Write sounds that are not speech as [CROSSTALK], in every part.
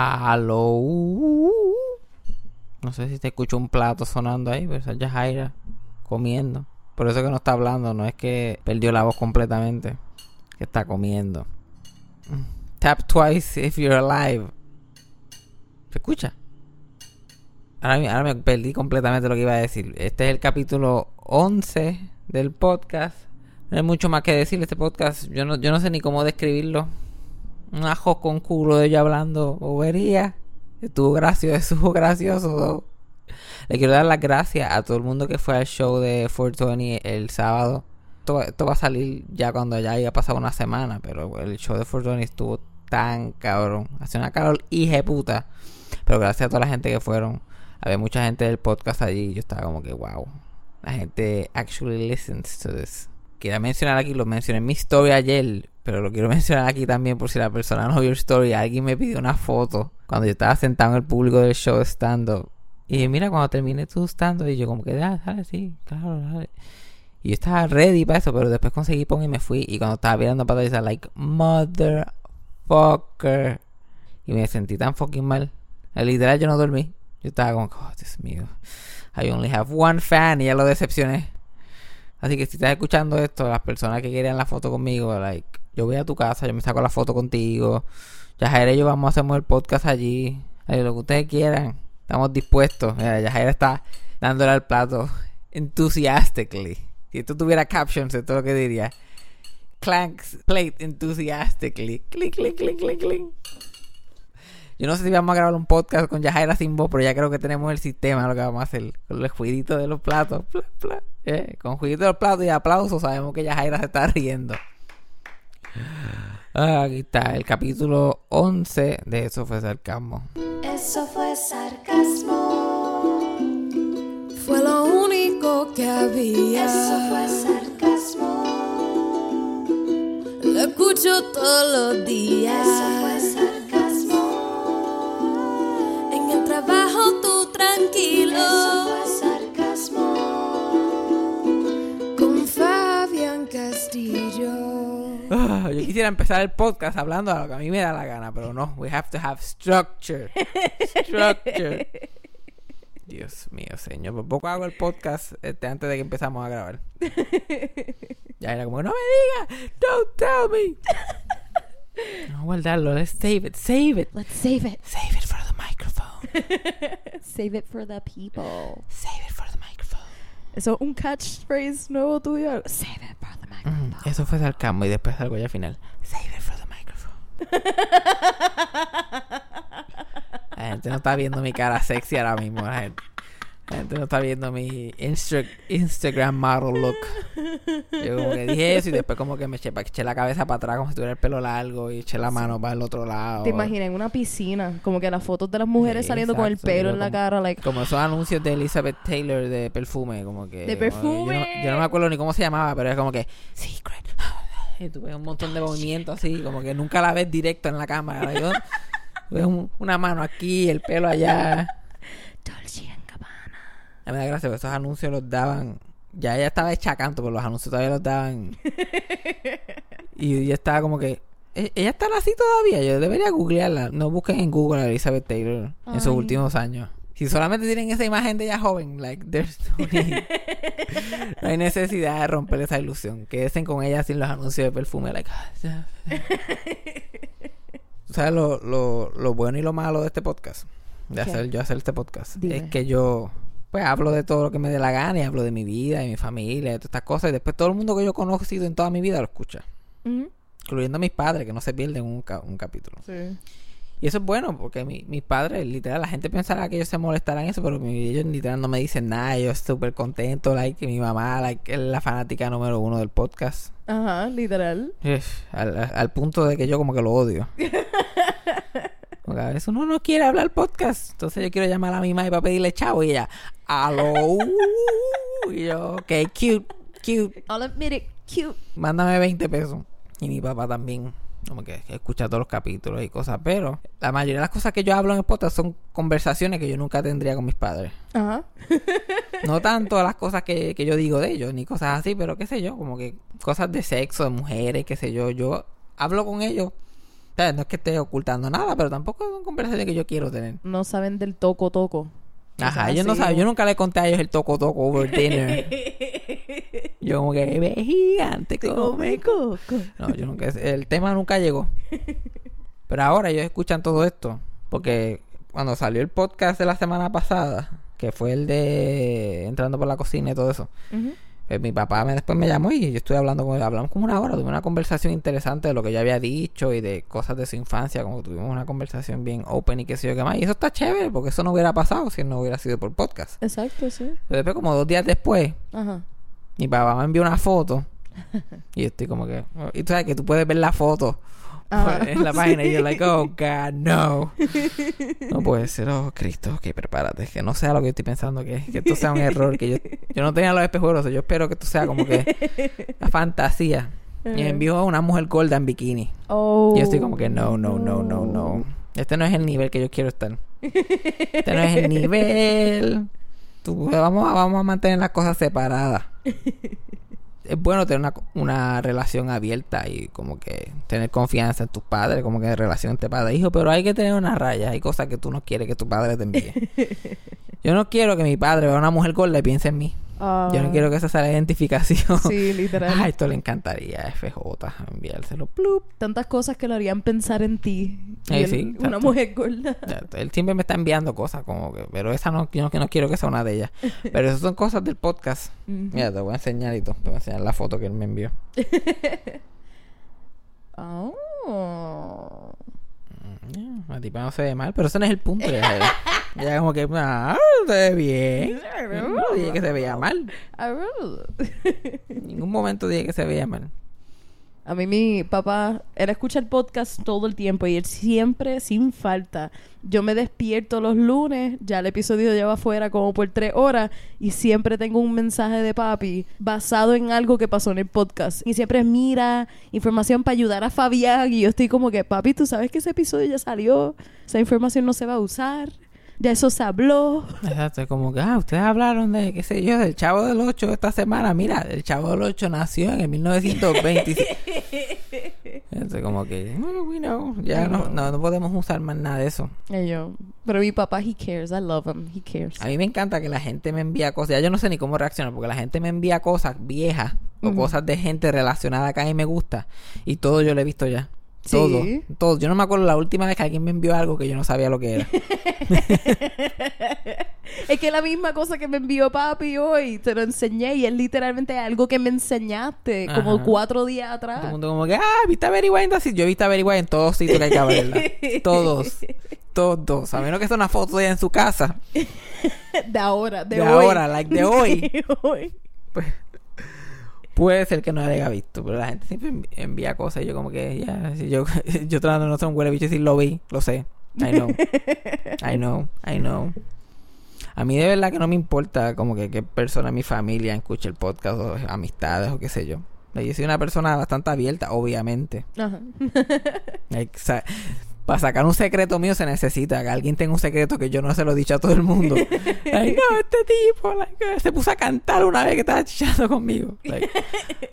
Aló. No sé si te escucho un plato sonando ahí, pero esa es comiendo. Por eso que no está hablando, no es que perdió la voz completamente. Que está comiendo. Tap twice if you're alive. ¿Se escucha? Ahora, ahora me perdí completamente lo que iba a decir. Este es el capítulo 11 del podcast. No hay mucho más que decir. Este podcast, yo no, yo no sé ni cómo describirlo. Un ajo con culo de ella hablando bobería. Estuvo gracioso, [LAUGHS] estuvo gracioso. Le quiero dar las gracias a todo el mundo que fue al show de 420 el sábado. Esto, esto va a salir ya cuando ya haya pasado una semana, pero el show de 420 estuvo tan cabrón. Hace una calor puta. Pero gracias a toda la gente que fueron. Había mucha gente del podcast allí. y Yo estaba como que, wow. La gente actually listens to this. Quería mencionar aquí, lo mencioné en mi story ayer, pero lo quiero [LAUGHS] mencionar aquí también por si la persona no vio el story. Alguien me pidió una foto cuando yo estaba sentado en el público del show stand-up. Y dije, mira, cuando termine tu stand-up, y yo como que, ah, sí, claro, dale. Y yo estaba ready para eso, pero después conseguí pon y me fui. Y cuando estaba mirando para atrás, like, motherfucker. Y me sentí tan fucking mal. Literal, yo no dormí. Yo estaba como, oh, Dios mío. I only have one fan y ya lo decepcioné. Así que si estás escuchando esto, las personas que querían la foto conmigo, like, yo voy a tu casa, yo me saco la foto contigo. Yajaira y yo vamos a hacer el podcast allí. Ay, lo que ustedes quieran. Estamos dispuestos. Mira, Yajaira está dándole al plato enthusiastically. Si esto tuviera captions, esto es lo que diría. Clanks plate enthusiastically. Click, click, click, click, click. Yo no sé si vamos a grabar un podcast con Yajaira sin voz, pero ya creo que tenemos el sistema, lo que vamos a hacer. Con los jueguitos de los platos. Pla, pla, eh, Con jueguitos de los platos y aplausos sabemos que Yajaira se está riendo. Ah, aquí está, el capítulo 11 de Eso fue sarcasmo. Eso fue sarcasmo. Fue lo único que había. Eso fue sarcasmo. Lo escucho todos los Eso fue días. sarcasmo. En el trabajo tú tranquilo. Eso fue sarcasmo. Yo quisiera empezar el podcast hablando de lo que a mí me da la gana, pero no. We have to have structure. Structure. Dios mío, señor. Por poco hago el podcast este, antes de que empezamos a grabar. [LAUGHS] Ya era como, no me digas, don't tell me. No guardarlo, let's save it, save it. Let's save it. Save it for the microphone. [LAUGHS] Save it for the people. Save it for the. Eso es un catchphrase nuevo tuyo. Save it for the microphone. Mm, Eso fue sarcasmo y después algo ya al final. Save it for the microphone. [LAUGHS] La gente no está viendo mi cara sexy ahora mismo. La gente, la gente no está viendo mi Insta- Instagram model look. Yo como que dije eso y después como que me eché, eché la cabeza para atrás como si tuviera el pelo largo y eché la mano para el otro lado. Te imaginas en una piscina, como que las fotos de las mujeres Sí, saliendo con el pelo en la cara, like, Como esos anuncios de Elizabeth Taylor de perfume, como que... De que perfume. Yo no, yo no me acuerdo ni cómo se llamaba, pero es como que... Secret. [LAUGHS] Y tú ves un montón de movimientos así, como que nunca la ves directo en la cámara. Yo, [LAUGHS] ves un- una mano aquí, el pelo allá. Dolce. A mí me da gracia, porque esos anuncios los daban... Ya ella estaba hecha canto, pero los anuncios todavía los daban... [LAUGHS] Y yo estaba como que... "¿E- ¿Ella está así todavía? Yo debería googlearla. No busquen en Google a Elizabeth Taylor en sus últimos años. Si solamente tienen esa imagen de ella joven, like, there's no [LAUGHS] need. No hay necesidad de romper esa ilusión. Quédense con ella sin los anuncios de perfume. Like, ah, ya. ¿Tú [LAUGHS] ¿Sabes lo, lo, lo bueno y lo malo de este podcast? De ¿Qué? hacer yo hacer este podcast. Dime. Es que yo pues hablo de todo lo que me dé la gana y hablo de mi vida y mi familia y de todas estas cosas. Y después todo el mundo que yo he conocido en toda mi vida lo escucha. Incluyendo a mis padres, que no se pierden un, ca- un capítulo. Sí. Y eso es bueno, porque mi- mis padres, literal, la gente pensará que ellos se molestarán en eso, pero mi- ellos literal no me dicen nada. Ellos súper contentos, like, que mi mamá like, es la fanática número uno del podcast. Ajá, literal. Al- al punto de que yo como que lo odio. [LAUGHS] Porque a veces uno no quiere hablar podcast. Entonces yo quiero llamar a mi mamá para pedirle chavo y ella, aló. [LAUGHS] Y yo, ok, cute, cute. I'll admit it, cute. mándame 20 pesos. Y mi papá también, como que, que escucha todos los capítulos y cosas. Pero la mayoría de las cosas que yo hablo en el podcast son conversaciones que yo nunca tendría con mis padres. Ajá. [LAUGHS] No tanto las cosas que, que yo digo de ellos, ni cosas así, pero qué sé yo, como que cosas de sexo, de mujeres, qué sé yo. Yo hablo con ellos sea, no es que esté ocultando nada, pero tampoco es una conversación que yo quiero tener. No saben del toco toco. Ajá, ellos no saben, yo nunca le conté a ellos el toco toco over dinner. [LAUGHS] yo como que ve gigante come coco. No, yo nunca, el tema nunca llegó. Pero ahora ellos escuchan todo esto. Porque cuando salió el podcast de la semana pasada, que fue el de entrando por la cocina y todo eso, Ujú. Pues mi papá me, después me llamó y yo estuve hablando con él. Hablamos como una hora, tuvimos una conversación interesante de lo que yo había dicho y de cosas de su infancia. Como tuvimos una conversación bien open y qué sé yo qué más. Y eso está chévere porque eso no hubiera pasado si no hubiera sido por podcast. Exacto, sí. Pero después, como dos días después, Ajá. mi papá me envió una foto. [LAUGHS] y yo estoy como que. Y tú sabes que tú puedes ver la foto Ajá. en la página. Y yo, like, oh, [LAUGHS] God, no. [LAUGHS] No puede ser, oh, Cristo, ok, prepárate. Que no sea lo que yo estoy pensando, que, que esto sea un error. Que yo, yo no tenía los espejuelos. Yo espero que esto sea como que [LAUGHS] una fantasía. Y me envió a una mujer gorda en bikini. Oh. Y yo estoy como que, no, no, no, no, no. Este no es el nivel que yo quiero estar. Este no es el nivel. Tú- vamos, a, vamos a mantener las cosas separadas. Bueno tener una, una relación abierta y como que tener confianza en tus padres, como que relación entre padre e hijo, pero hay que tener una raya. Hay cosas que tú no quieres que tu padre te envíe. [LAUGHS] Yo no quiero que mi padre vea a una mujer gorda y piense en mí. Ah, Yo no quiero que esa sea la identificación. Sí, literal. [LAUGHS] Ah, esto le encantaría a FJ enviárselo. Plup. Tantas cosas que lo harían pensar en ti. Y Ay, él, sí, una exacto. mujer gorda. Él siempre me está enviando cosas como que, pero esa no, yo no, no quiero que sea una de ellas. [LAUGHS] Pero esas son cosas del podcast. Mira, te voy a enseñar y todo. Te voy a enseñar la foto que él me envió. [LAUGHS] Oh. La tipa no se ve mal, pero ese no es el punto. Ya, [LAUGHS] ya como que, ah, se ve bien. No dije que se veía mal. En ningún momento dije que se veía mal. A mí mi papá, él escucha el podcast todo el tiempo y él siempre, sin falta, yo me despierto los lunes, ya el episodio lleva afuera como por tres horas y siempre tengo un mensaje de papi basado en algo que pasó en el podcast. Y siempre mira, información para ayudar a Fabián y yo estoy como que, papi, tú sabes que ese episodio ya salió, esa información no se va a usar, ya eso se habló. Exacto, como que, ah, ustedes hablaron de, qué sé yo, del Chavo del 8 esta semana. Mira, el Chavo del 8 nació en el 1926. [LAUGHS] Entonces, como que, "Mm, we know. Ya no, no, no podemos usar más nada de eso. Y yo, pero mi papá, he cares, I love him, he cares. A mí me encanta que la gente me envía cosas. Ya yo no sé ni cómo reaccionar, porque la gente me envía cosas viejas o cosas de gente relacionada que a mí me gusta. Y todo yo lo he visto ya. Sí. Todo. Todo. Yo no me acuerdo la última vez que alguien me envió algo que yo no sabía lo que era. [LAUGHS] Es que la misma cosa que me envió papi hoy, te lo enseñé y es literalmente algo que me enseñaste como cuatro días Todo el atrás. mundo como que, ah, ¿viste a Wine? Así, yo he visto a en todos sitios que hay que verla. [LAUGHS] Todos. Todos. A menos que sea una foto de ella en su casa. [LAUGHS] De ahora, de, De hoy. ahora, like de hoy. De hoy. Pues, puede ser que no la haya visto, pero la gente siempre envía cosas y yo como que, ya, si yo, [LAUGHS] yo tratando de no ser un huele bicho y decir lo vi, lo sé. I know. I know, I know. A mí de verdad que no me importa como que qué persona en mi familia escuche el podcast o amistades o qué sé yo. Yo soy una persona bastante abierta, obviamente. Ajá. Para sacar un secreto mío se necesita que alguien tenga un secreto que yo no se lo he dicho a todo el mundo. [LAUGHS] Like, no, este tipo like, se puso a cantar una vez que estaba chichando conmigo. Like,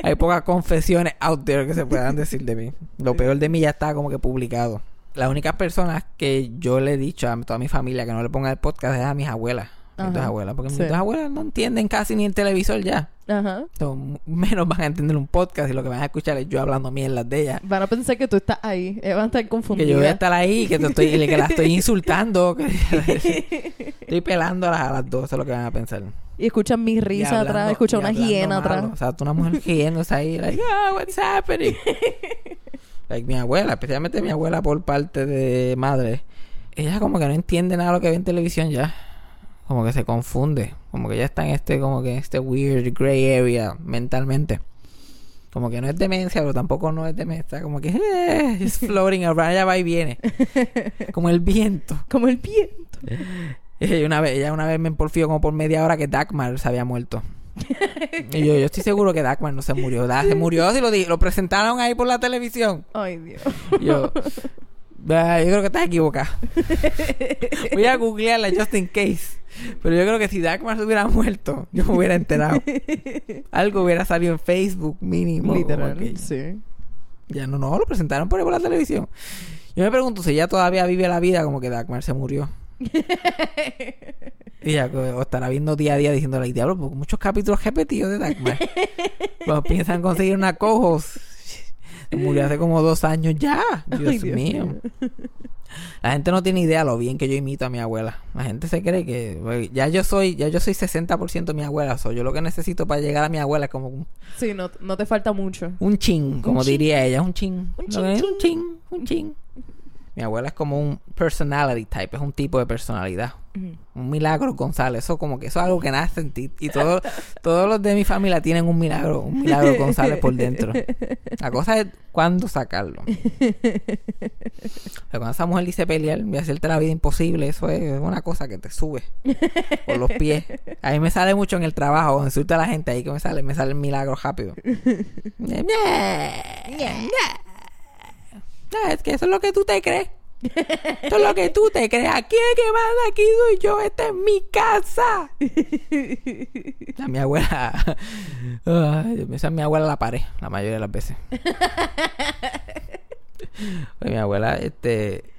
hay [LAUGHS] pocas confesiones out there que se puedan decir de mí. Lo peor de mí ya está como que publicado. Las únicas personas que yo le he dicho a toda mi familia que no le ponga el podcast es a mis abuelas. Mis dos abuelas. Porque Sí. mis dos abuelas no entienden casi ni el televisor ya. Ajá. Entonces, menos van a entender un podcast y lo que van a escuchar es yo hablando mierdas de ellas. Van a pensar que tú estás ahí. Ellos van a estar Que confundidos. yo voy a estar ahí, que, te estoy, que la estoy insultando. que- [LAUGHS] estoy pelándolas a las dos, eso es lo que van a pensar. Y escuchan mi risa hablando- atrás, escuchan una hiena malo. atrás. O sea, tú una mujer riéndose ahí, like, ah, what's happening? [LAUGHS] like, mi abuela, especialmente mi abuela por parte de madre, ella como que no entiende nada de lo que ve en televisión ya. Como que se confunde. Como que ya está en este, como que en este weird gray area mentalmente. Como que no es demencia, pero tampoco no es demencia. Está como que [LAUGHS] eh, it's floating around, ella va y viene. [LAUGHS] Como el viento. Como el viento. [LAUGHS] Ella una vez, ella una vez me porfió como por media hora que Dagmar se había muerto. y yo, yo estoy seguro que Dagmar no se murió. Da- Se murió si lo, di- lo presentaron ahí por la televisión. Ay, Dios. Y Yo, "Ah, yo creo que estás equivocada. [LAUGHS] Voy a googlearla just in case. Pero yo creo que si Dagmar se hubiera muerto, yo me hubiera enterado. [LAUGHS] Algo hubiera salido en Facebook mínimo. Literal. Sí. Ya no, no, lo presentaron por ahí por la televisión. Yo me pregunto si ella todavía vive la vida como que Dagmar se murió. [LAUGHS] y co- o estará viendo día a día diciéndole, "Ay, diablo, porque muchos capítulos repetidos de Dagmar. Cuando piensan conseguir una cojos. Murió hace como dos años ya. Dios, Ay, Dios mío. mío. La gente no tiene idea lo bien que yo imito a mi abuela. La gente se cree que güey, ya yo soy, ya yo soy 60% mi abuela. So, yo lo que necesito para llegar a mi abuela es como un, Sí, no, no te falta mucho. un chin, como diría ella, un chin. Un chin, es chin. un chin, un chin. Mi abuela es como un personality type, es un tipo de personalidad. Un milagro González, eso como que eso es algo que nace en ti. Y todo- todos los de mi familia tienen un milagro, un milagro [LAUGHS] González por dentro. La cosa es cuándo sacarlo. [LAUGHS] O sea, cuando esa mujer dice pelear y hacerte la vida imposible, eso es una cosa que te sube por los pies. A mí me sale mucho en el trabajo, insulta a la gente ahí que me sale, me sale el milagro rápido. [LAUGHS] Es que eso es lo que tú te crees. Esto es lo que tú te crees. Aquí el que manda aquí soy yo. Esta es mi casa. A mi abuela. Ay, esa es mi abuela la pared, la mayoría de las veces. Pues mi abuela, este.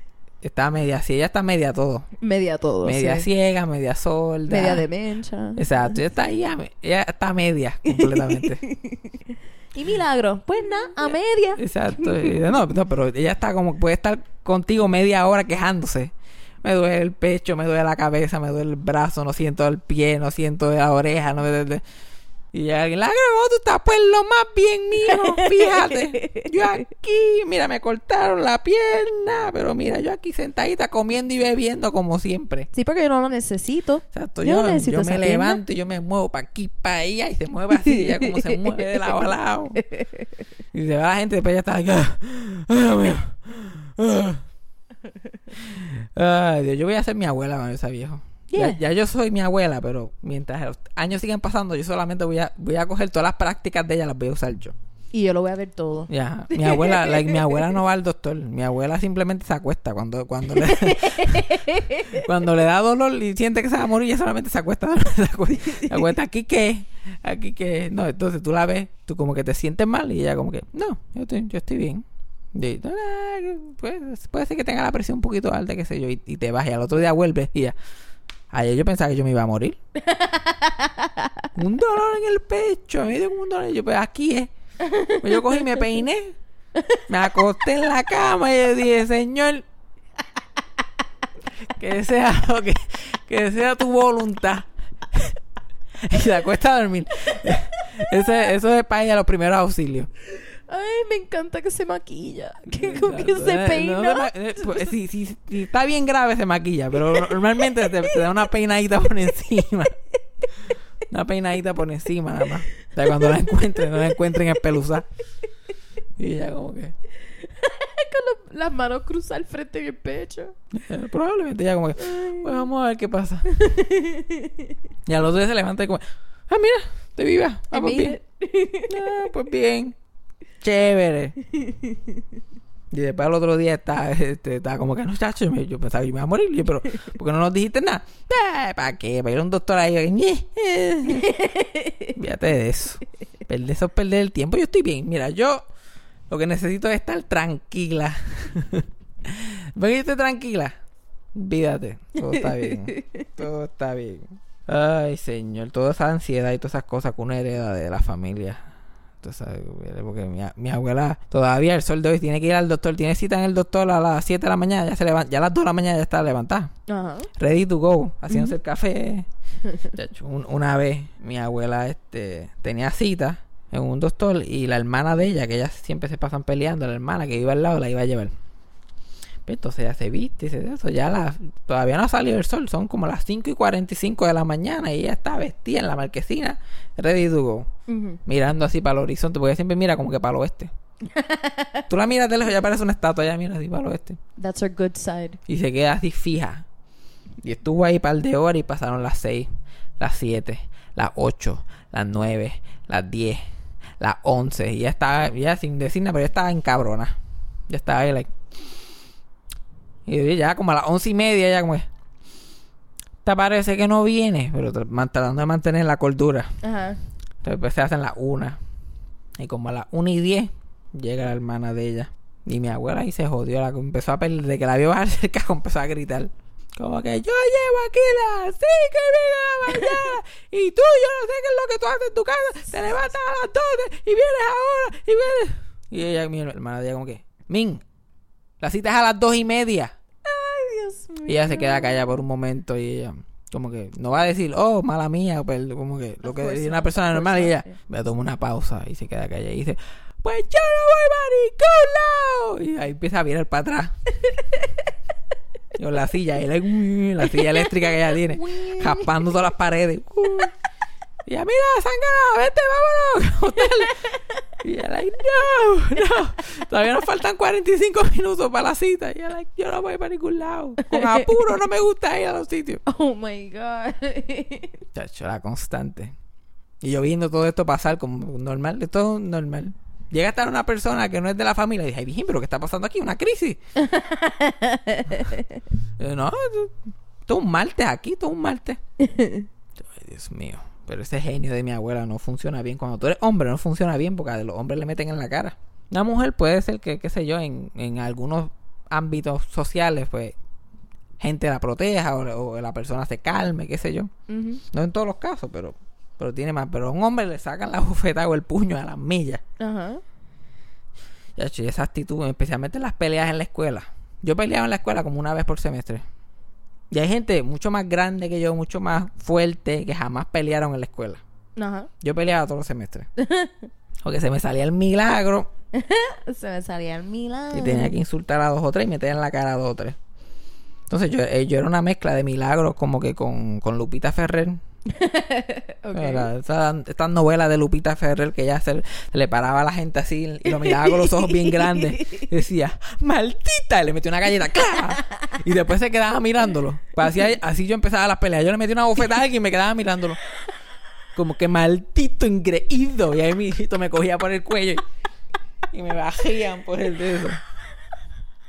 Está media, sí, ella está media todo. Media todo. media sí. ciega, media sorda. Media demencia. Exacto, ella está ahí, ella está media [LAUGHS] completamente. Y milagro. Pues nada, a media. Exacto. No, no, pero ella está como, puede estar contigo media hora quejándose. Me duele el pecho, me duele la cabeza, me duele el brazo, no siento el pie, no siento la oreja, no me duele- Y alguien, la grabó, tú estás pues lo más bien, mijo, [LAUGHS] fíjate. Yo aquí, mira, me cortaron la pierna, pero mira, yo aquí sentadita comiendo y bebiendo como siempre. Sí, porque yo no lo necesito. Exacto, Yo yo, no necesito yo me pierna. levanto y yo me muevo para aquí, para allá y se mueve así, ella como se mueve de lado a [LAUGHS] lado. Y se va la gente, después ya está. "Ah, ay, Dios mío, ah". Ay, Dios, yo voy a ser mi abuela cuando yo sea viejo. Ya, Yeah. ya yo soy mi abuela, pero mientras los años sigan pasando, yo solamente voy a, voy a coger todas las prácticas de ella, las voy a usar yo. Y yo lo voy a ver todo. Ya, mi abuela, like, mi abuela no va al doctor, mi abuela simplemente se acuesta cuando cuando le [LAUGHS] cuando le da dolor y siente que se va a morir, ella solamente se acuesta, [LAUGHS] se acuesta, se acuesta, aquí qué, aquí qué, no, entonces tú la ves, tú como que te sientes mal y ella como que, no, yo estoy, yo estoy bien. Y, "Ah, pues, puede ser que tenga la presión un poquito alta, qué sé yo, y, y te vas y al otro día vuelves y ya. Ayer yo pensaba que yo me iba a morir. [LAUGHS] un dolor en el pecho, me dio un dolor. Yo, pues aquí es. Pues yo cogí y me peiné. Me acosté en la cama y yo dije, Señor, que sea lo que, que sea tu voluntad. [LAUGHS] y se acuesta a dormir. [LAUGHS] Ese, eso es para ella los primeros auxilios. Ay, me encanta que se maquilla. Que, que Eh, se peina. eh, pues, si, si- si está bien grave se maquilla, pero normalmente te, te da una peinadita por encima. Una peinadita por encima nada más. O sea, cuando la encuentren, no la encuentren espeluzada. Y ella como que... [LAUGHS] Con lo- las manos cruzadas al frente en el pecho. eh, probablemente ella como que... Pues vamos a ver qué pasa. Y al otro día se levanta y como... Ah, mira, te viva. Ah, pues bien. Ah, pues bien. Chévere. [LAUGHS] Y después al otro día está, este, está como que no, chacho, yo pensaba que me iba a morir. Yo, pero, ¿por qué no nos dijiste nada? "Ah, ¿Para qué? Para ir a un doctor ahí. "Ñe, eh". [LAUGHS] Fíjate de eso. Perder eso es perder el tiempo. Yo estoy bien. Mira, yo lo que necesito es estar tranquila. [LAUGHS] ¿Ven que tranquila? Olvídate. Todo está bien. Todo está bien. Ay, señor. Toda esa ansiedad y todas esas cosas que uno hereda de la familia. Porque mi, mi abuela todavía el sol de hoy tiene que ir al doctor, tiene cita en el doctor a las 7 de la mañana, ya se levanta, ya a las 2 de la mañana ya está levantada, Ajá. ready to go, haciéndose el café. [LAUGHS] Un- una vez mi abuela este tenía cita en un doctor y la hermana de ella, que ellas siempre se pasan peleando, la hermana que iba al lado la iba a llevar. Entonces ella se viste y se eso, ya la, todavía no ha salido el sol, son como las 5 y 45 de la mañana y ella está vestida en la marquesina, ready to go mirando así para el horizonte, porque ella siempre mira como que para el oeste. [LAUGHS] Tú la miras de lejos, ya parece una estatua, ya mira así para el oeste. That's our good side. Y se queda así fija. Y estuvo ahí par de horas y pasaron las 6, las 7, las 8, las 9, las 10, las 11. Y ya estaba, ya sin decir nada, pero ya estaba en cabrona. Ya estaba ahí, like. Y ya como a las once y media, ya como que. Te parece que no viene, pero tratando de mantener la cordura. Ajá. Entonces pues, se hacen las una. Y como a las una y diez, Llega la hermana de ella. Y mi abuela ahí se jodió. La, empezó a pelear. De que la vio bajarse del carro, [LAUGHS] empezó a gritar. Como que yo llevo aquí la sí que viene la mañana. Y tú, yo no sé qué es lo que tú haces en tu casa. Te levantas a las 12 y vienes ahora. Y vienes. Y ella, mi hermana de ella, como que, Min, la cita es a las dos y media. Ay, Dios mío. Y ella se queda callada por un momento y ella como que no va a decir, oh, mala mía, pero como que lo que dice una persona normal y ella me toma una pausa y se queda callada y dice, pues yo no voy ningún lado. Y ahí empieza a virar para atrás. [LAUGHS] Con la silla, y la, la silla eléctrica que ella tiene, jaspando todas las paredes. Y ella, mira, Sangana, vete, vámonos. hotel". Y ella, like, no, no. Todavía nos faltan 45 minutos para la cita. Y ella, like, yo no voy para ningún lado. Con apuro no me gusta ir a los sitios. Oh my God. Chacho, la constante. Y yo viendo todo esto pasar como normal, de todo normal. Llega a estar una persona que no es de la familia y dije, ay, virgen, pero ¿qué está pasando aquí? ¿Una crisis? Yo, [LAUGHS] no, todo un martes aquí, todo un martes. Yo, [LAUGHS] ay, Dios mío. Pero ese genio de mi abuela no funciona bien. Cuando tú eres hombre, no funciona bien porque a los hombres le meten en la cara. Una mujer puede ser que, qué sé yo, en, en algunos ámbitos sociales, pues, gente la proteja o, o la persona se calme, qué sé yo. No en todos los casos, pero, pero tiene más. Pero a un hombre le sacan la [LAUGHS] bufeta o el puño a las millas. Ajá. Ya, che, esa actitud, especialmente en las peleas en la escuela. Yo peleaba en la escuela como una vez por semestre. Y hay gente mucho más grande que yo, mucho más fuerte, que jamás pelearon en la escuela. Ajá. Yo peleaba todos los semestres. [LAUGHS] Porque se me salía el milagro [LAUGHS] Se me salía el milagro. y tenía que insultar a dos o tres y meter en la cara a dos o tres. Entonces yo, eh, yo era una mezcla de milagros como que con, con Lupita Ferrer. Estas novelas de Lupita Ferrer que ella se, le paraba a la gente así y lo miraba con los ojos bien grandes. Y decía, ¡maldita! Y le metió una galleta, ¡clac! Y después se quedaba mirándolo. Pues así, así yo empezaba las peleas. Yo le metí una bofetada a alguien y me quedaba mirándolo. Como que maldito ingreído. Y ahí mi hijito me cogía por el cuello y, y me bajían por el dedo.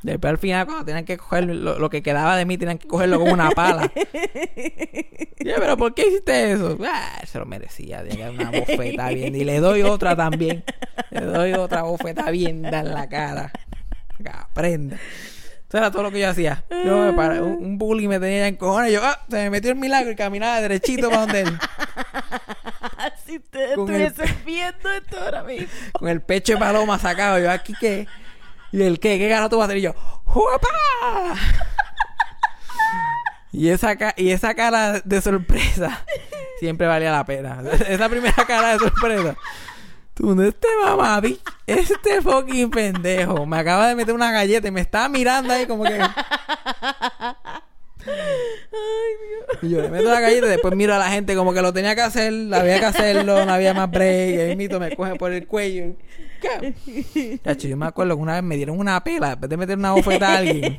Después al final, cuando tenían que coger lo, lo que quedaba de mí, tenían que cogerlo como una pala. [LAUGHS] Ya, pero ¿por qué hiciste eso? Ah, se lo merecía. Tenía una bofeta bien. Y le doy otra también. Le doy otra bofeta bien en la cara. Aprenda. Eso era todo lo que yo hacía. Yo me paraba- un, un bully me tenía en cojones. Yo, ah, se me metió el milagro y caminaba derechito para donde él. [LAUGHS] si te Con el- estuviesen viendo esto ahora mismo. Con el pecho de paloma sacado. Yo, aquí qué. ¿Y el qué? ¿Qué cara tú vas a hacer? Y yo, ¡Juapa! Y esa, y esa cara de sorpresa [LAUGHS] siempre valía la pena. [LAUGHS] Esa primera cara de sorpresa. Tú, no este mamá, este fucking pendejo. Me acaba de meter una galleta y me estaba mirando ahí como que. [LAUGHS] Y yo le meto la galleta y después miro a la gente como que lo tenía que hacer, había que hacerlo, no había más break. Y ahí mito me coge por el cuello. ¿Qué? Chacho, yo me acuerdo que una vez me dieron una pela después de meter una bofeta a alguien.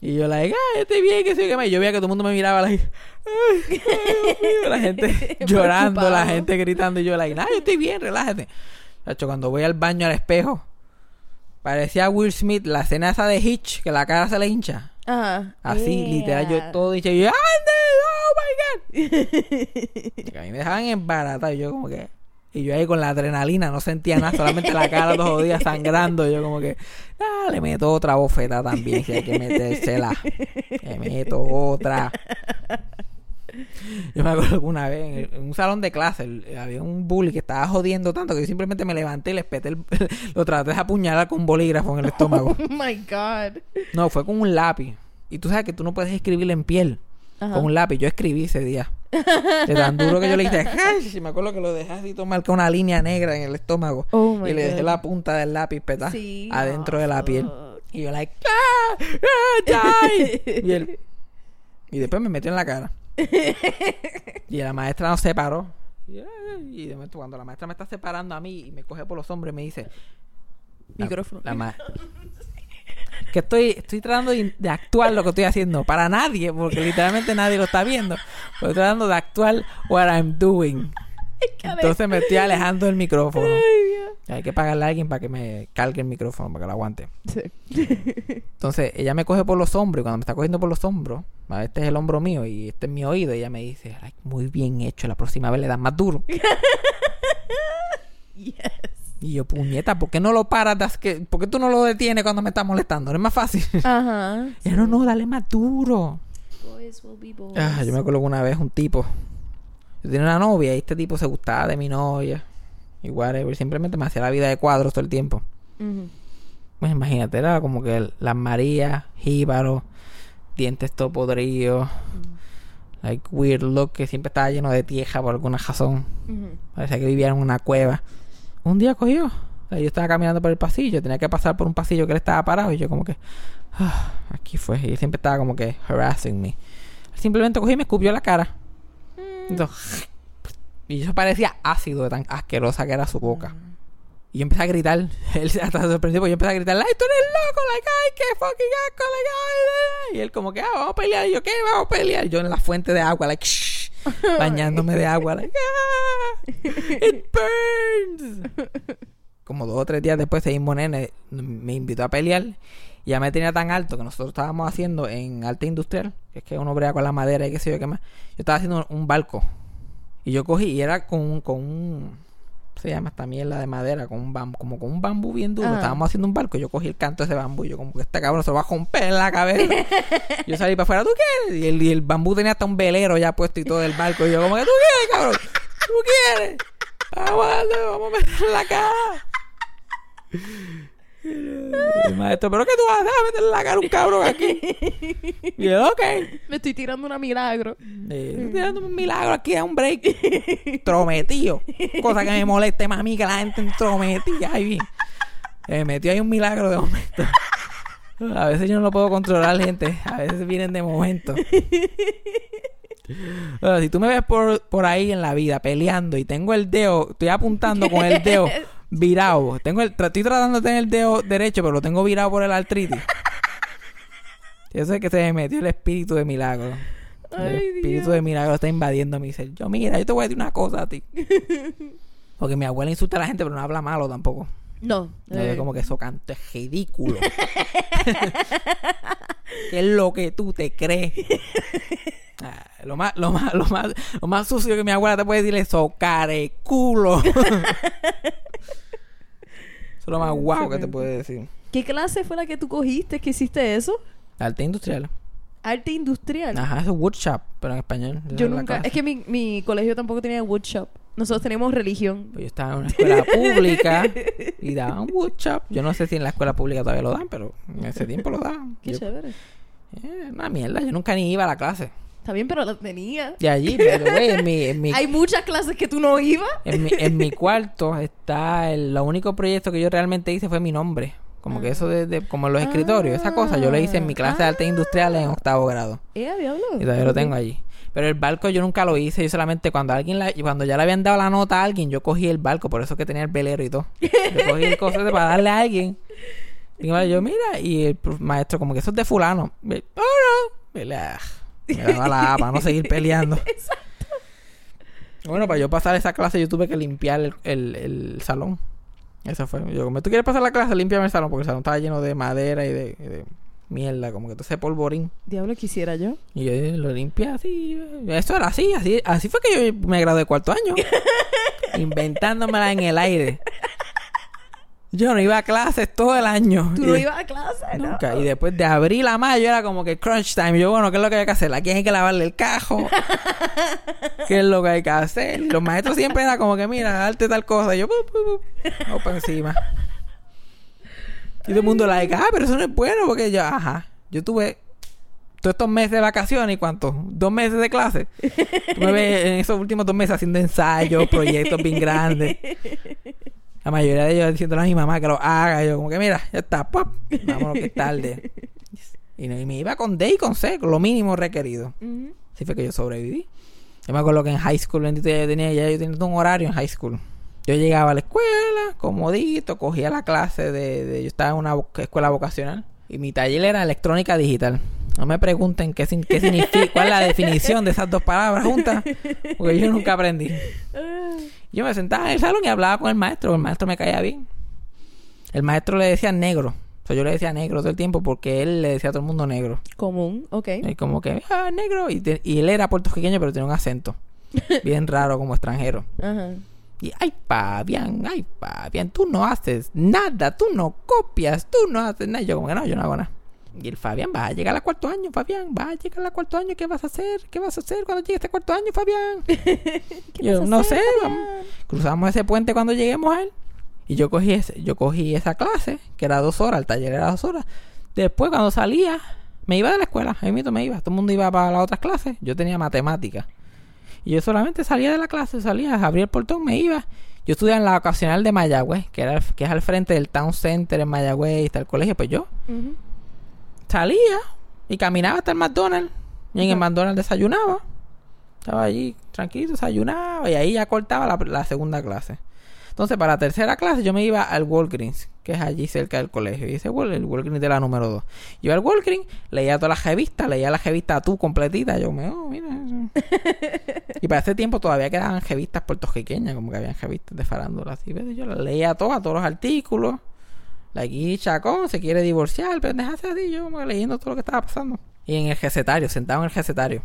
Y yo, like, ah, estoy bien, que sí, que me. Yo veía que todo el mundo me miraba, like, ay, ay, la gente [LAUGHS] llorando, la gente gritando. Y yo, like, nah, yo estoy bien, relájate. Chacho, cuando voy al baño al espejo, parecía Will Smith, la escena esa de Hitch, que la cara se le hincha. Ajá. Así, Yeah. literal, yo todo yo, ¡ande! ¡Oh my god! [LAUGHS] Que a mí me dejaban embaratado, y yo como que. Y yo ahí con la adrenalina no sentía nada, solamente la cara los días sangrando. Yo como que, ah, le meto otra bofeta también, si hay que metérsela. Le meto otra. Yo me acuerdo que una vez en, el- en un salón de clase el- había un bully que estaba jodiendo tanto que yo simplemente me levanté y le espeté el, [LAUGHS] lo traté de apuñalar con un bolígrafo en el estómago. [LAUGHS] Oh my God. No, fue con un lápiz. Y tú sabes que tú no puedes escribir en piel. Ajá. Con un lápiz. Yo escribí ese día. De tan duro que yo le hice. [LAUGHS] ¡ay! Me acuerdo que lo dejé así, todo marcado una línea negra en el estómago. Oh y le dejé God. la punta del lápiz peta Sí. adentro de Oh, la piel. fuck. Y yo, like, ¡ah! ¡ah! die! y, él- y después me metió en la cara. y la maestra nos separó. Y, y de momento, cuando la maestra me está separando a mí y me coge por los hombros, me dice: Micrófono. la ma- que estoy, estoy tratando de, de actuar lo que estoy haciendo para nadie, porque literalmente nadie lo está viendo. Pero estoy tratando de actuar what I'm doing. Entonces me estoy alejando del micrófono. Hay que pagarle a alguien para que me cargue el micrófono, para que lo aguante. Sí. [LAUGHS] Entonces ella me coge por los hombros y cuando me está cogiendo por los hombros, este es el hombro mío y este es mi oído, y ella me dice, "Ay, muy bien hecho, la próxima vez le das más duro. [LAUGHS] Yes. Y yo, puñeta, ¿por qué no lo paras? Que, ¿Por qué tú no lo detienes cuando me estás molestando? No es más fácil. [LAUGHS] Ajá. Y yo, no, no, dale más duro. Boys will be boys. Ah, yo me acuerdo que una vez un tipo. Yo tenía una novia y este tipo se gustaba de mi novia. Y whatever. Simplemente me hacía la vida de cuadros todo el tiempo. Pues imagínate, era como que las Marías, jíbaros, dientes todo podridos. Like weird look que siempre estaba lleno de tieja por alguna razón. Ujú. Parecía que vivía en una cueva. Un día cogió. o sea, yo estaba caminando por el pasillo. Tenía que pasar por un pasillo que él estaba parado. Y yo como que... ah, aquí fue. Y él siempre estaba como que harassing me. Simplemente cogí y me escupió la cara. Entonces, y eso parecía ácido de tan asquerosa que era su boca. Y yo empecé a gritar. [LAUGHS] Él hasta se sorprendió porque yo empecé a gritar, ¡ay, tú eres loco! Like, ¡ay, qué fucking asco! Like, ay, ay". Y él como que, ah, vamos a pelear. Y yo, ¿qué? Vamos a pelear. Yo en la fuente de agua, like, shh, bañándome de agua, like, ah, [LAUGHS] it burns. [LAUGHS] Como dos o tres días después, ese mismo nene me invitó a pelear. Y ya me tenía tan alto que nosotros estábamos haciendo en arte industrial, que es que uno brega con la madera y qué sé yo qué más. Yo estaba haciendo un barco. Y yo cogí y era con, un- con un se llama esta mierda de madera con un bambú, como con un bambú bien duro. Ah. Estábamos haciendo un barco, yo cogí el canto de ese bambú, y yo como que este cabrón se lo va a romper en la cabeza. [LAUGHS] yo salí para afuera, ¿tú quieres? Y el, y el bambú tenía hasta un velero ya puesto y todo del barco. Y yo como que, ¿tú quieres, cabrón? ¿Tú quieres? Vamos a darle, vamos a meter la cara. El maestro, ¿pero qué tú vas a en la cara a un cabrón aquí. Y yo, ok. Me estoy tirando una milagro. Eh, estoy tirando un milagro aquí a un break. Trometido. Cosa que me moleste más a mí que la gente entrometida. Ahí bien. Me metió ahí un milagro de momento. A veces yo no lo puedo controlar, gente. A veces vienen de momento. Si tú me ves por, por ahí en la vida peleando y tengo el dedo, estoy apuntando con el dedo [LAUGHS] virado. Tengo el, estoy tratando de tener el dedo derecho, pero lo tengo virado por el artritis. [LAUGHS] Eso es que se me metió el espíritu de milagro. El espíritu Dios. de milagro está invadiendo mi ser. Yo, mira, yo te voy a decir una cosa a ti. [LAUGHS] Porque mi abuela insulta a la gente, pero no habla malo tampoco. No. Yo eh, como que eso canto es ridículo. ¿Qué es lo que tú te crees? [LAUGHS] Ah, lo más, lo más, lo más, lo más sucio que mi abuela te puede decir es socare culo. [LAUGHS] eso es lo más guau que te puede decir. ¿Qué clase fue la que tú cogiste que hiciste eso? Arte industrial. Arte industrial. Ajá, eso es woodshop, pero en español. Yo nunca. Es que mi, mi colegio tampoco tenía woodshop. Nosotros teníamos religión. Pues yo estaba en una escuela pública y [LAUGHS] daban woodshop. Yo no sé si en la escuela pública todavía lo dan, pero en ese tiempo lo daban. Qué Yo- chévere. eh, una mierda, yo nunca ni iba a la clase. Está bien, pero la tenía. De allí, pero güey, en mi, en mi, [LAUGHS] Hay muchas clases que tú no ibas. en mi, en mi cuarto está el, lo único proyecto que yo realmente hice fue mi nombre. Como que eso de, de- como los escritorios, esa cosa, yo lo hice en mi clase de arte industrial en octavo grado. Eh, diablo. Y todavía lo tengo allí. Pero el barco yo nunca lo hice, yo solamente cuando alguien la- cuando ya le habían dado la nota a alguien, yo cogí el barco, por eso que tenía el velero y todo. Yo cogí el cosete para darle a alguien. Y yo, mira, y el maestro, como que eso es de fulano. Me- Oh no. Me la- me daba la [LAUGHS] A para no seguir peleando. Bueno, para yo pasar esa clase yo tuve que limpiar el, el, el salón. Eso fue. Yo, como tú quieres pasar la clase, límpiame el salón, porque el salón estaba lleno de madera y de, y de mierda, como que todo ese polvorín. Diablo quisiera yo. Y yo lo limpié así. Eso era así, así, así fue que yo me gradué de cuarto año. [LAUGHS] inventándomela en el aire. Yo no iba a clases todo el año. Tú no ibas a clase, ¿no? Nunca. Y después de abril a mayo era como que crunch time. Yo, bueno, ¿qué es lo que hay que hacer? Aquí hay que lavarle el cajo. [LAUGHS] ¿Qué es lo que hay que hacer? Y los maestros siempre era como que, mira, darte tal cosa. Y yo, pu, pu, pu, para encima. Y todo el mundo, like, ah, pero eso no es bueno porque yo, ajá. Yo tuve todos estos meses de vacaciones y cuántos? Dos meses de clase. Tú me ves en esos últimos dos meses haciendo ensayos, proyectos bien grandes. La mayoría de ellos diciéndole a mi mamá que lo haga. Y yo, como que mira, ya está, pop, vámonos que es tarde. Y, no- y me iba con D y con C, con lo mínimo requerido. Ujú. Así fue que yo sobreviví. Yo me acuerdo que en high school, bendito, ya yo tenía, ya yo tenía un horario en high school. Yo llegaba a la escuela, comodito, cogía la clase de, de- yo estaba en una escuela vocacional y mi taller era electrónica digital. No me pregunten qué, qué significa, [LAUGHS] cuál es la definición de esas dos palabras juntas, porque yo nunca aprendí. Ah, Yo me sentaba en el salón y hablaba con el maestro. El maestro me caía bien. El maestro le decía negro. O sea, yo le decía negro todo el tiempo porque él le decía a todo el mundo negro. común, ok. Y como que, ah, negro. Y, te- y él era puertorriqueño, pero tenía un acento. [LAUGHS] Bien raro como extranjero. Ajá. Y, ay, Fabián, ay, Fabián, tú no haces nada, tú no copias, tú no haces nada. Y yo como que no, yo no hago nada. Y el Fabián, va a llegar al cuarto año, Fabián, va a llegar al cuarto año, ¿qué vas a hacer? ¿Qué vas a hacer cuando llegue este cuarto año, Fabián? [LAUGHS] yo no hacer, sé, vamos- cruzamos ese puente cuando lleguemos a él. Y yo cogí, ese- yo cogí esa clase, que era dos horas, el taller era dos horas. Después, cuando salía, me iba de la escuela, ahí mismo me iba. Todo el mundo iba para las otras clases. Yo tenía matemáticas. Y yo solamente salía de la clase, salía, abría el portón, me iba. Yo estudiaba en la ocasional de Mayagüez, que, era, que es al frente del Town Center en Mayagüez y está el colegio. Pues yo salía y caminaba hasta el McDonald's. Y en el. McDonald's desayunaba. Estaba allí tranquilo, desayunaba y ahí ya cortaba la, la segunda clase. Entonces, para la tercera clase yo me iba al Walgreens, que es allí cerca del colegio. Y ese el Walgreens de la número 2. Yo al Walgreens, leía todas las revistas, leía la revista tú completita. Yo me, oh, mira [LAUGHS] y para ese tiempo todavía quedaban revistas puertorriqueñas, como que habían revistas de farándula. Así, ¿ves? Yo las leía todas, todos los artículos. La aquí Chacón se quiere divorciar, pendejas así, yo como que leyendo todo lo que estaba pasando. Y en el recetario, sentado en el recetario.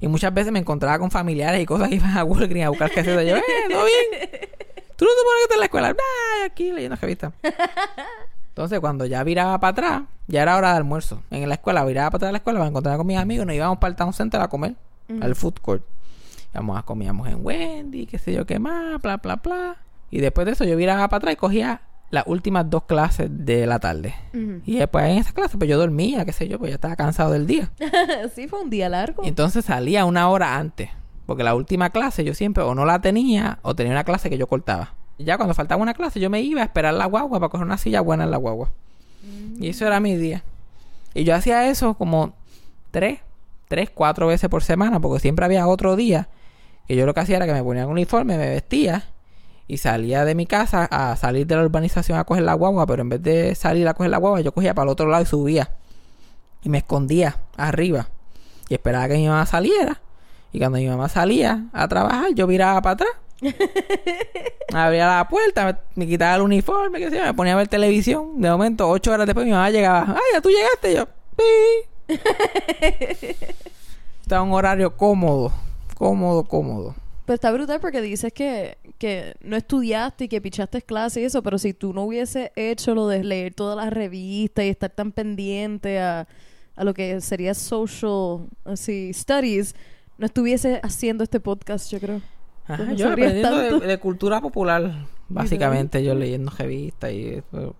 Y muchas veces me encontraba con familiares y cosas [LAUGHS] que iban a Walgreens a buscar recetas. Yo, eh, ¿todo bien? [LAUGHS] ¿Tú no te pones que estás en la escuela? Nah, aquí leyendo revistas. [LAUGHS] Entonces, cuando ya viraba para atrás, ya era hora de almuerzo. En la escuela, viraba para atrás de la escuela, me encontraba con mis amigos, nos íbamos para el Town Center a comer, al food court. Íbamos a comíamos en Wendy, qué sé yo qué más, bla, bla, bla. Y después de eso, yo viraba para atrás y cogía las últimas dos clases de la tarde. Y después en esa clase, pues yo dormía, qué sé yo, pues ya estaba cansado del día. [LAUGHS] sí, fue un día largo. Entonces salía una hora antes. Porque la última clase yo siempre o no la tenía o tenía una clase que yo cortaba. Y ya cuando faltaba una clase yo me iba a esperar la guagua para coger una silla buena en la guagua. Y eso era mi día. Y yo hacía eso como tres, tres, cuatro veces por semana. Porque siempre había otro día que yo lo que hacía era que me ponía un uniforme, me vestía y salía de mi casa a salir de la urbanización a coger la guagua. Pero en vez de salir a coger la guagua yo cogía para el otro lado y subía. Y me escondía arriba. Y esperaba que mi mamá saliera. Y cuando mi mamá salía a trabajar, yo viraba para atrás. [LAUGHS] Abría la puerta, me, quitaba el uniforme, que sé yo, me ponía a ver televisión. De momento, ocho horas después, mi mamá llegaba. ¡Ay, ya tú llegaste! Y yo, ¡Sí! [LAUGHS] Estaba un horario cómodo. Cómodo, cómodo. Pero está brutal porque dices que, que no estudiaste y que pichaste clases y eso, pero si tú no hubieses hecho lo de leer todas las revistas y estar tan pendiente a, a lo que sería social así, studies, no estuviese haciendo este podcast, yo creo. Ajá, Pues no yo aprendiendo de, cultura popular, básicamente, yo leyendo revistas y eso.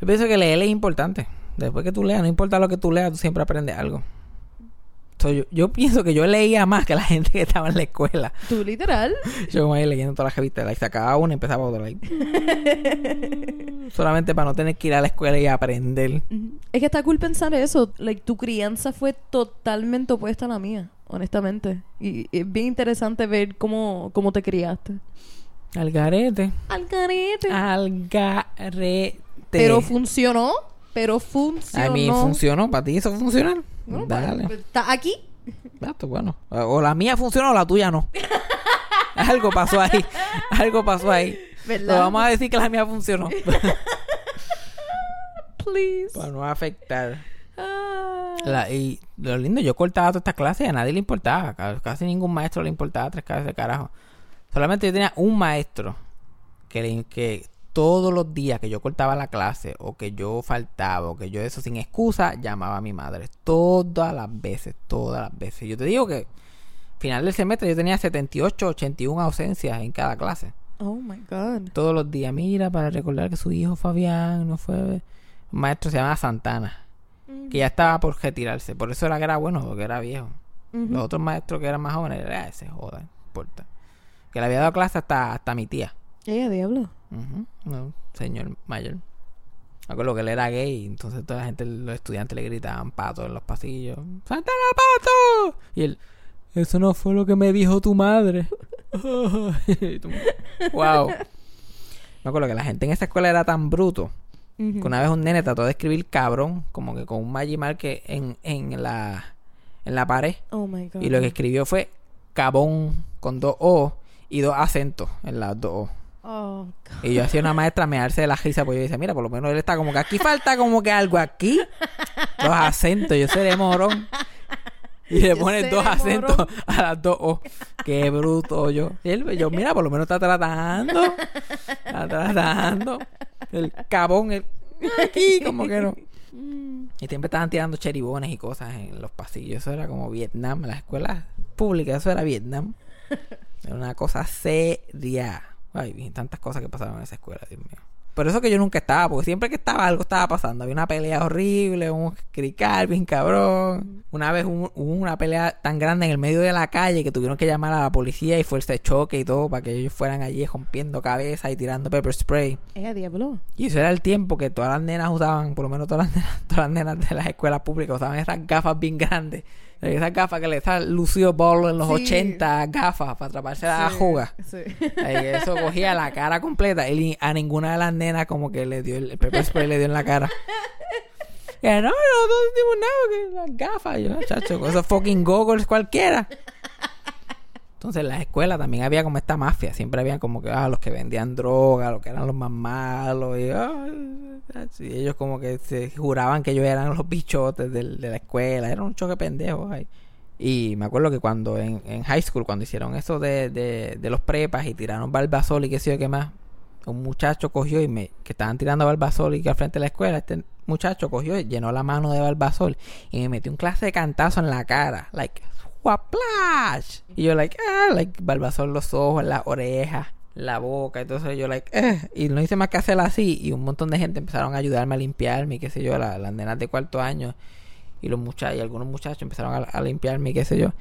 Yo pienso que leer es importante. Después que tú leas, no importa lo que tú leas, tú siempre aprendes algo. So, yo, yo pienso que yo leía más que la [LAUGHS] gente que estaba en la escuela. Tú literal. [LAUGHS] Yo como ahí leyendo todas las revistas, like, sacaba una y empezaba otra. like. [LAUGHS] Solamente para no tener que ir a la escuela y aprender. Es que está cool pensar eso. Like, tu crianza fue totalmente opuesta a la mía, honestamente. Y, y es bien interesante ver cómo, cómo te criaste. Al garete. Al garete. Al garete. Pero funcionó. Pero funcionó. A mí funcionó. ¿Para ti eso funciona? Bueno, Dale. pues, Está aquí. Exacto, bueno. O la mía funcionó o la tuya no. [LAUGHS] Algo pasó ahí. Algo pasó ahí. ¿Verdad? So, vamos a decir que la mía funcionó. [LAUGHS] [LAUGHS] Please. para no afectar. Ah. La- y lo lindo, yo cortaba todas estas clases y a nadie le importaba. Ca- Casi ningún maestro le importaba tres clases de carajo. Solamente yo tenía un maestro que, le- que todos los días que yo cortaba la clase o que yo faltaba o que yo eso sin excusa llamaba a mi madre. Todas las veces, todas las veces. Yo te digo que final del semestre yo tenía 78, 81 ausencias en cada clase. Oh my God. Todos los días, mira, para recordar que su hijo Fabián no fue... Un maestro se llama Santana que ya estaba por retirarse. Por eso era que era bueno, porque era viejo. Los otros maestros que eran más jóvenes, era ese, joda, no importa. Que le había dado clase hasta, hasta mi tía. Ella, diablo. Ujú, no, señor mayor. Me acuerdo que él era gay, entonces toda la gente, los estudiantes le gritaban pato en los pasillos. ¡Santana pato! Y él, eso no fue lo que me dijo tu madre. [LAUGHS] Wow. Me acuerdo que la gente en esa escuela era tan bruto Ujú. que una vez un nene trató de escribir cabrón, como que con un Magic Marker en, en la en la pared. Oh my God. Y lo que escribió fue cabón con dos O y dos acentos en las dos O. Oh, God. Y yo hacía una maestra mearse de la risa, pues yo decía, mira, por lo menos él está como que aquí falta como que algo aquí. [LAUGHS] Los acentos, yo seré morón. Y le sé, dos morón. acentos a las dos O. Qué bruto yo. Y él, yo, mira, por lo menos está tratando. Está tratando. El cabón, el aquí, como que no. Y siempre estaban tirando cheribones y cosas en los pasillos. Eso era como Vietnam. Las escuelas públicas, eso era Vietnam. Era una cosa seria. Ay, tantas cosas que pasaban en esa escuela, Dios mío. Por eso que yo nunca estaba, porque siempre que estaba algo estaba pasando. Había una pelea horrible, un crical bien cabrón. Una vez hubo, una pelea tan grande en el medio de la calle que tuvieron que llamar a la policía y fuerza de choque y todo para que ellos fueran allí rompiendo cabezas y tirando pepper spray. Eh, diablo. Y eso era el tiempo que todas las nenas usaban, por lo menos todas las nenas, [LAUGHS] todas las nenas de las escuelas públicas usaban esas gafas bien grandes. Esas gafas que le está Lucio Ball en los Sí. 80, gafas para atraparse la Sí, juga. Sí. Eso cogía la cara completa y a ninguna de las nenas como que le dio el, el pepper spray le dio en la cara. Y no, no, no decimos nada porque las gafas, yo, chacho, con esos fucking goggles cualquiera. Entonces en las escuelas también había como esta mafia, siempre había como que ah, los que vendían droga, los que eran los más malos y, ah, ellos como que se juraban que ellos eran los bichotes de la escuela, era un choque pendejo ahí. Y me acuerdo que cuando en, en high school, cuando hicieron eso de, de, de los prepas y tiraron barbasol y qué sé yo qué más, un muchacho cogió y me, que estaban tirando barbasol y que al frente de la escuela, este muchacho cogió y llenó la mano de barbasol y me metió un clase de cantazo en la cara, like, ¡Waplash! Y yo, like, ah, like, barbasol en los ojos, las orejas, la boca, entonces yo, like, eh, y no hice más que hacerlo así y un montón de gente empezaron a ayudarme a limpiarme y qué sé yo, la- las nenas de cuarto año y los muchachos, y algunos muchachos empezaron a, a limpiarme y qué sé yo.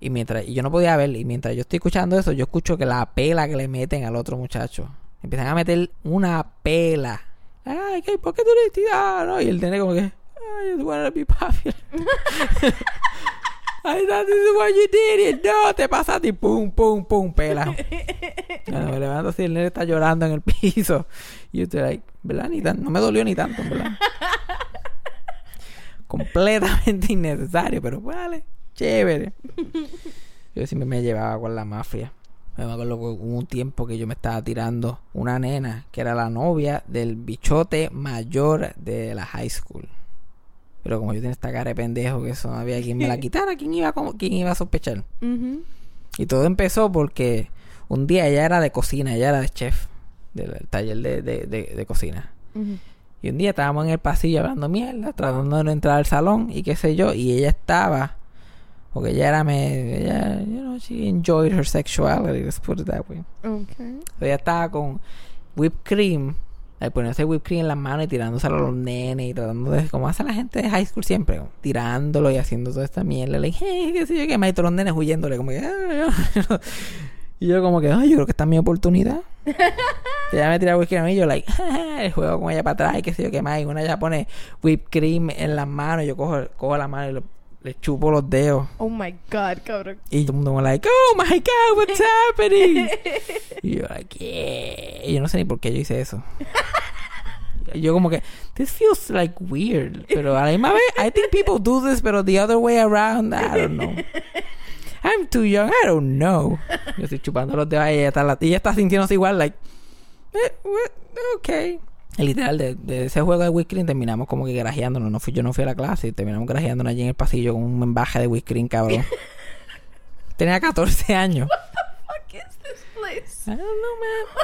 Y mientras, y yo no podía ver, y mientras yo estoy escuchando eso, yo escucho que la pela que le meten al otro muchacho. Empiezan a meter una pela. Ay, ¿qué? ¿por qué tú le no, y él tiene como que, ay, I just wanted to be popular. I thought this is what you did. No, te pasaste y pum, pum, pum, pela. [LAUGHS] Cuando me levanto así, el nene está llorando en el piso. Y estoy like, ¿verdad? Ni tan, no me dolió ni tanto, ¿verdad? [LAUGHS] completamente innecesario, pero vale, chévere. Yo siempre me llevaba con la mafia. Me acuerdo que hubo un tiempo que yo me estaba tirando una nena que era la novia del bichote mayor de la high school. Pero como yo tenía esta cara de pendejo que eso no había quien me la [LAUGHS] quitara, ¿quién iba como- quién iba a sospechar? Y todo empezó porque un día ella era de cocina, ella era de chef del taller de, de- de- de cocina. Y un día estábamos en el pasillo hablando mierda, tratando de no entrar al salón y qué sé yo, y ella estaba, porque ella era, me, ella, you know, she enjoyed her sexuality, let's put it that way. Okay. Ella estaba con whipped cream, like, poniéndose whipped cream en las manos y tirándoselo a los nenes y tratando de, como hace la gente de high school siempre, como tirándolo y haciendo toda esta mierda, le dije, "Hey, qué sé yo, qué más, y todos los nenes huyéndole, como que, [LAUGHS] y yo como que, ay, yo creo que esta es mi oportunidad. Y [LAUGHS] ella me tira whipped cream a mí y yo, like, [LAUGHS] el juego con ella para atrás y qué sé yo qué más. Y una ya pone whipped cream en las manos. Yo cojo, cojo la mano y lo- le chupo los dedos. Oh my god, cabrón. Y todo el mundo me like, oh my god, what's happening? y yo, like, yeah. Y yo no sé ni por qué yo hice eso. Yo como que, this feels like weird. Pero a la misma vez, I think people do this, pero the other way around, I don't know. I'm too young, I don't know. Yo estoy chupando los dedos y ella está, ella está sintiéndose igual, like, eh, what- ok. Literal, de, de ese juego de cream terminamos como que garajeándonos. No fui, yo no fui a la clase y terminamos garajeándonos allí en el pasillo con un embaje de cream, cabrón. Tenía 14 años. Fuck is this place? I don't know, man.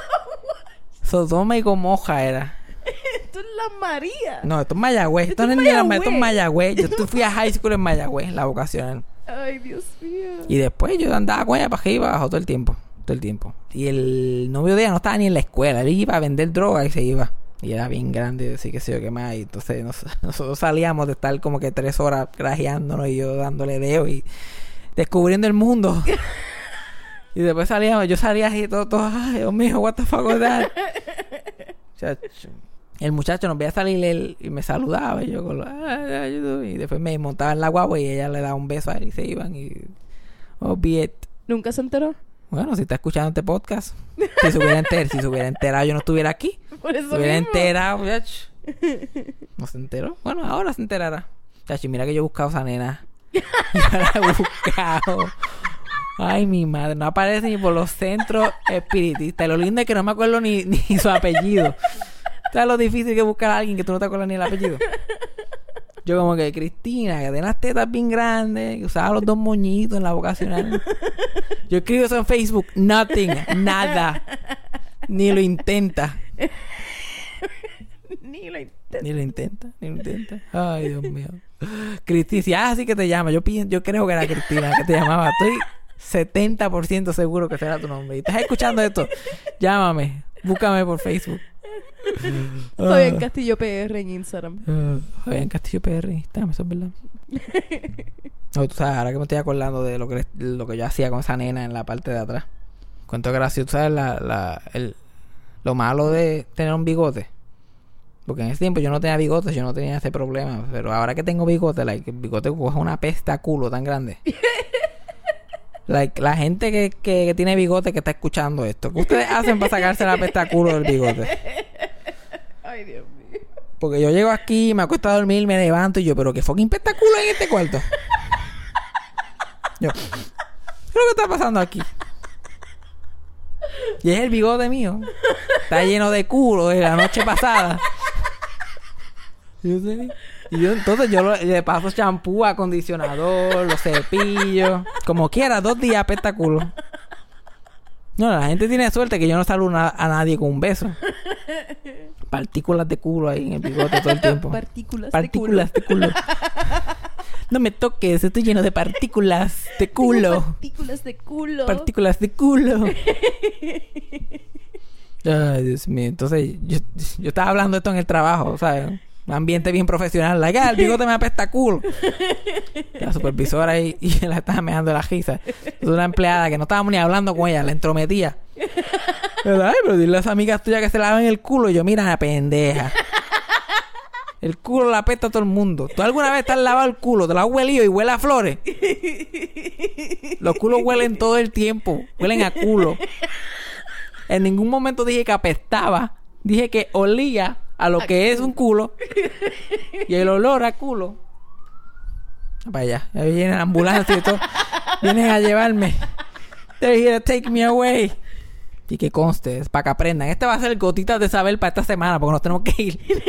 [LAUGHS] Sodoma y Gomorra era. [LAUGHS] Esto es la María. No, esto es Mayagüez. Esto, Esto no es es ni la- Mayagüez. esto es Mayagüez. Yo tu- fui a [LAUGHS] high school en Mayagüez, la vocacional. Ay, Dios mío. Y después yo andaba con ella para arriba, abajo todo el tiempo. Todo el tiempo. Y el novio de ella no estaba ni en la escuela. Él iba a vender droga y se iba. Y era bien grande, así que sé yo qué más. Y entonces nos- [LAUGHS] nosotros salíamos de estar como que tres horas grajeándonos y yo dándole dedo y descubriendo el mundo. y después salíamos, yo salía así todo, todo, ay Dios mío, what the fuck was that? Chacho. El muchacho nos veía salir él y me saludaba y yo con lo, "Ay, ay, you doing?" y después me montaba en la guagua y ella le daba un beso a él y se iban y oh it. ¿Nunca se enteró? Bueno, si está escuchando este podcast, si se hubiera enterado, si se hubiera enterado, yo no estuviera aquí. [LAUGHS] Por eso Se hubiera mismo. enterado, muchacho. [LAUGHS] No se enteró. Bueno, ahora se enterará. Chacho, mira que yo he buscado a esa nena. [LAUGHS] Yo la he buscado. Ay, mi madre, no aparece ni por los centros espiritistas. Lo lindo es que no me acuerdo ni, ni su apellido. ¿Sabes lo difícil que buscar a alguien que tú no te acuerdas ni el apellido? [LAUGHS] Yo como que, Cristina, que tiene las tetas bien grandes, que usaba los dos moñitos en la vocacional. [LAUGHS] Yo escribo eso en Facebook, nothing, nada. Ni lo intenta. [LAUGHS] Ni lo intento. Ni lo intenta, ni lo intenta. Ay, Dios mío. Cristina, si ah, así que te llama. Yo, pi- yo creo que era Cristina que te llamaba. Estoy 70% seguro que será tu nombre. Y estás escuchando esto, llámame. Búscame por Facebook. [LAUGHS] Fabián Castillo PR en Instagram. Uh, Fabián Castillo PR, Instagram, eso es verdad. [LAUGHS] No, tú sabes, ahora que me estoy acordando de lo que, lo que yo hacía con esa nena en la parte de atrás. Cuento gracioso, tú sabes la, la, el, lo malo de tener un bigote. Porque en ese tiempo yo no tenía bigotes, yo no tenía ese problema. Pero ahora que tengo bigote, like, el bigote coge una pesta culo tan grande. [LAUGHS] like, la gente que, que, que tiene bigote que está escuchando esto, ¿qué ustedes hacen para sacarse la pesta culo del bigote? Ay, Dios mío. Porque yo llego aquí, me acuesto a dormir, me levanto y yo, pero qué fucking espectáculo en este cuarto. Yo, ¿qué es lo que está pasando aquí? Y es el bigote mío. Está lleno de culo de la noche pasada. Y yo, entonces yo le paso champú, acondicionador, los cepillos. Como quiera, dos días espectáculo. No, la gente tiene suerte que yo no saludo a, a nadie con un beso. [LAUGHS] Partículas de culo ahí en el bigote todo el tiempo. Partículas, Partículas de culo. [LAUGHS] No me toques, estoy lleno de partículas de de culo. Partículas de culo. Partículas de culo. [LAUGHS] Ay, Dios mío. Entonces, yo, yo estaba hablando esto en el trabajo, ¿sabes? Un ambiente bien profesional. Like, ah, el bigote me apesta culo. [LAUGHS] La supervisora ahí y [LAUGHS] la estaba meando la risa. Es una empleada que no estábamos ni hablando con ella, la entrometía. Pero, Ay, pero dile a esas amigas tuyas que se laven el culo. Y yo, mira, la pendeja. El culo la apesta a todo el mundo. ¿Tú alguna vez te has lavado el culo? ¿Te lo has huelido y huele a flores? Los culos huelen todo el tiempo. Huelen a culo. En ningún momento dije que apestaba. Dije que olía a lo que es un culo. Y el olor a culo. Allá. Ahí viene la ambulancia y todo. Vienen a llevarme. They're here to take me away. Y que conste, es para que aprendan. Este va a ser gotitas de saber para esta semana, porque nos tenemos que ir. [LAUGHS]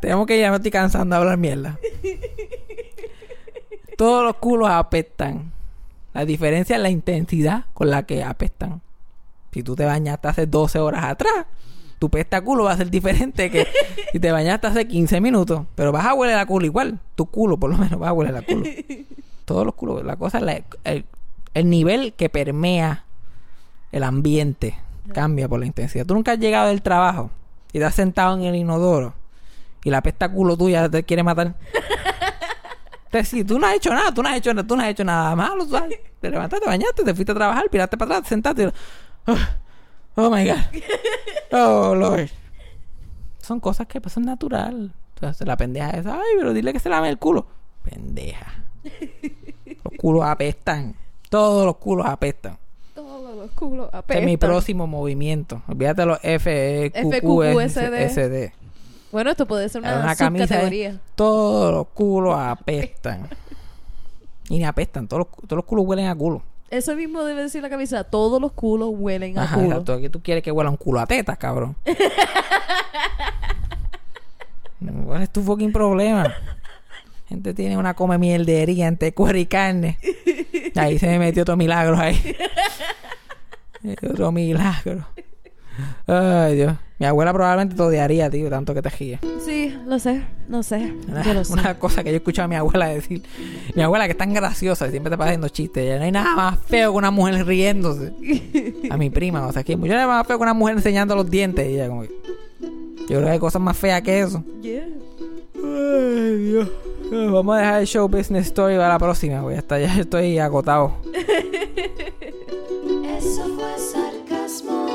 tenemos que ir, ya me estoy cansando de hablar mierda. Todos los culos apestan. La diferencia es la intensidad con la que apestan. Si tú te bañaste hace 12 horas atrás, tu pesta culo va a ser diferente que [LAUGHS] si te bañaste hace 15 minutos. Pero vas a hueler a culo igual. Tu culo, por lo menos, vas a hueler a culo. [LAUGHS] Todos los culos. La cosa es la- el, el nivel que permea el ambiente. Cambia por la intensidad. Tú nunca has llegado del trabajo y te has sentado en el inodoro y la pesta culo tuya te quiere matar. [LAUGHS] Te sí, tú no has hecho nada, tú no has hecho, tú no has hecho nada malo, ¿sabes? Te levantaste, te bañaste, te fuiste a trabajar, piraste para atrás, te sentaste. y- oh my God. Oh Lord. Son cosas que pasan natural. Entonces la pendeja es, ay, pero dile que se lame el culo. Pendeja. Los culos apestan. Todos los culos apestan. Todos los culos Este apestan. es mi próximo movimiento. Olvídate los F, S, FQQSD. SD. Bueno, esto puede ser una, Una camisa. subcategoría. Todos los culos apestan. Y ni apestan. Todos los, todos los culos huelen a culo. Eso mismo debe decir la camisa. Todos los culos huelen a Ajá, culo. exacto. ¿Qué tú quieres que huela un culo a tetas, cabrón? [LAUGHS] ¿Cuál es tu fucking problema? Gente tiene una come mierdería entre cuero y carne. Ahí se me metió otro milagro ahí. [LAUGHS] otro milagro. Ay, Dios. Mi abuela probablemente te odiaría, tío, tanto que te ríes. Sí, lo sé. No sé. Una, Yo lo [LAUGHS] sé. una cosa que yo he escuchado a mi abuela decir. Mi abuela que es tan graciosa y siempre te pasa haciendo chistes. Ella, no hay nada más feo que una mujer riéndose. [LAUGHS] A mi prima, o sea, que yo no hay nada más feo que una mujer enseñando los dientes. Y ella como que, Yo creo que hay cosas más feas que eso. Yeah. Ay, Dios. Vamos a dejar el show business story para la próxima, güey. Hasta ya estoy agotado. [LAUGHS] Eso fue sarcasmo.